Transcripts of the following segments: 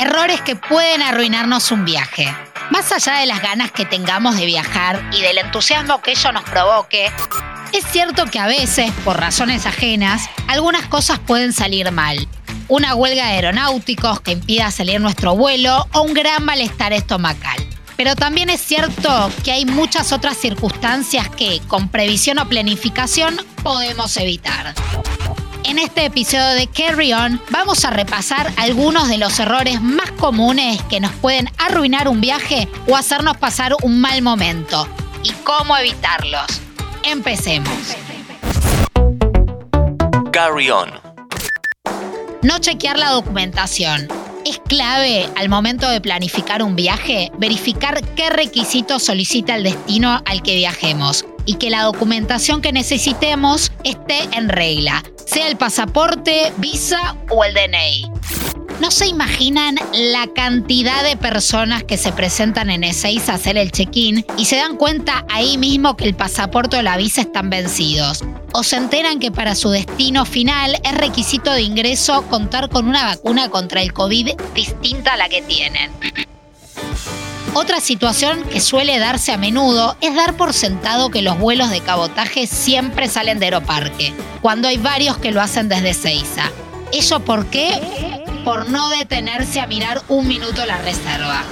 Errores que pueden arruinarnos un viaje. Más allá de las ganas que tengamos de viajar y del entusiasmo que ello nos provoque, es cierto que a veces, por razones ajenas, algunas cosas pueden salir mal. Una huelga de aeronáuticos que impida salir nuestro vuelo o un gran malestar estomacal. Pero también es cierto que hay muchas otras circunstancias que, con previsión o planificación, podemos evitar. En este episodio de Carry On vamos a repasar algunos de los errores más comunes que nos pueden arruinar un viaje o hacernos pasar un mal momento y cómo evitarlos. Empecemos. Carry On. No chequear la documentación. Es clave al momento de planificar un viaje verificar qué requisitos solicita el destino al que viajemos y que la documentación que necesitemos esté en regla, sea el pasaporte, visa o el DNI. No se imaginan la cantidad de personas que se presentan en E6 a hacer el check-in y se dan cuenta ahí mismo que el pasaporte o la visa están vencidos. O se enteran que para su destino final es requisito de ingreso contar con una vacuna contra el COVID distinta a la que tienen. Otra situación que suele darse a menudo es dar por sentado que los vuelos de cabotaje siempre salen de Aeroparque, cuando hay varios que lo hacen desde Seiza. ¿Eso por qué? Por no detenerse a mirar un minuto la reserva.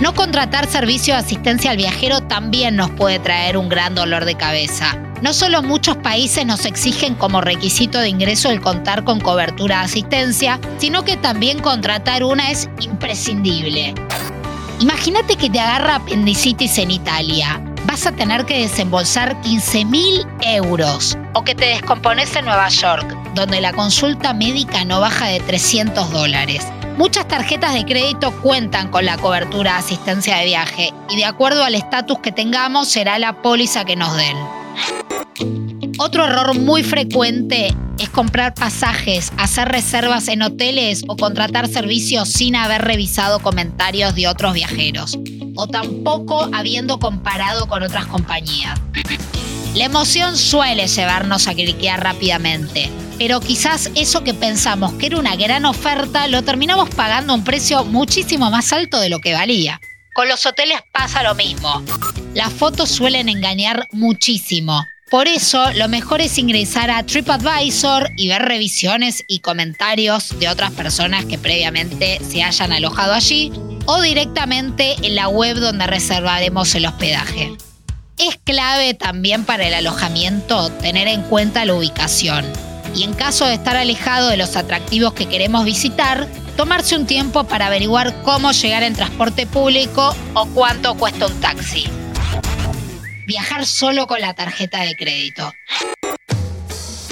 No contratar servicio de asistencia al viajero también nos puede traer un gran dolor de cabeza. No solo muchos países nos exigen como requisito de ingreso el contar con cobertura de asistencia, sino que también contratar una es imprescindible. Imagínate que te agarra apendicitis en Italia. Vas a tener que desembolsar 15 mil euros. O que te descompones en Nueva York, donde la consulta médica no baja de 300 dólares. Muchas tarjetas de crédito cuentan con la cobertura de asistencia de viaje y de acuerdo al estatus que tengamos será la póliza que nos den. Otro error muy frecuente es comprar pasajes, hacer reservas en hoteles o contratar servicios sin haber revisado comentarios de otros viajeros o tampoco habiendo comparado con otras compañías. La emoción suele llevarnos a cliquear rápidamente, pero quizás eso que pensamos que era una gran oferta lo terminamos pagando a un precio muchísimo más alto de lo que valía. Con los hoteles pasa lo mismo. Las fotos suelen engañar muchísimo. Por eso, lo mejor es ingresar a TripAdvisor y ver revisiones y comentarios de otras personas que previamente se hayan alojado allí o directamente en la web donde reservaremos el hospedaje. Es clave también para el alojamiento tener en cuenta la ubicación y en caso de estar alejado de los atractivos que queremos visitar, tomarse un tiempo para averiguar cómo llegar en transporte público o cuánto cuesta un taxi viajar solo con la tarjeta de crédito.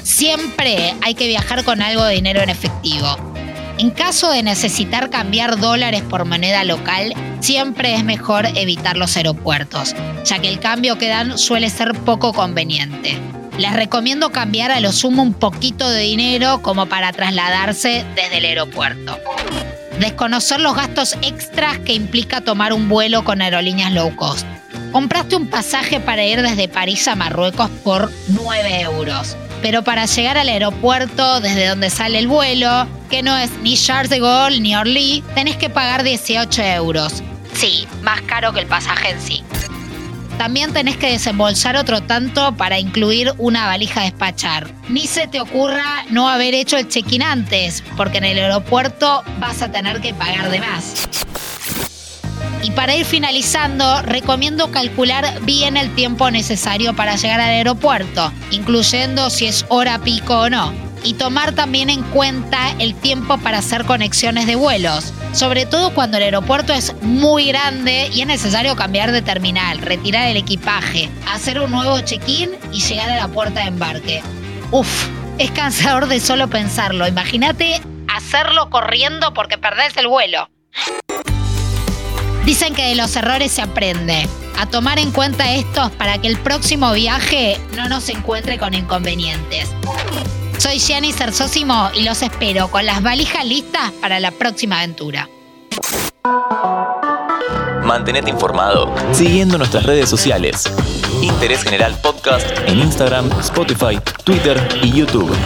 Siempre hay que viajar con algo de dinero en efectivo. En caso de necesitar cambiar dólares por moneda local, siempre es mejor evitar los aeropuertos, ya que el cambio que dan suele ser poco conveniente. Les recomiendo cambiar a lo sumo un poquito de dinero como para trasladarse desde el aeropuerto. Desconocer los gastos extras que implica tomar un vuelo con aerolíneas low cost. Compraste un pasaje para ir desde París a Marruecos por 9 euros. Pero para llegar al aeropuerto desde donde sale el vuelo, que no es ni Charles de Gaulle ni Orly, tenés que pagar 18 euros. Sí, más caro que el pasaje en sí. También tenés que desembolsar otro tanto para incluir una valija a despachar. Ni se te ocurra no haber hecho el check-in antes, porque en el aeropuerto vas a tener que pagar de más. Y para ir finalizando, recomiendo calcular bien el tiempo necesario para llegar al aeropuerto, incluyendo si es hora pico o no. Y tomar también en cuenta el tiempo para hacer conexiones de vuelos, sobre todo cuando el aeropuerto es muy grande y es necesario cambiar de terminal, retirar el equipaje, hacer un nuevo check-in y llegar a la puerta de embarque. Uf, es cansador de solo pensarlo. Imagínate hacerlo corriendo porque perdés el vuelo. Dicen que de los errores se aprende. A tomar en cuenta estos para que el próximo viaje no nos encuentre con inconvenientes. Soy Gianni Cersósimo y los espero con las valijas listas para la próxima aventura. Mantenete informado siguiendo nuestras redes sociales. Interés General Podcast en Instagram, Spotify, Twitter y YouTube.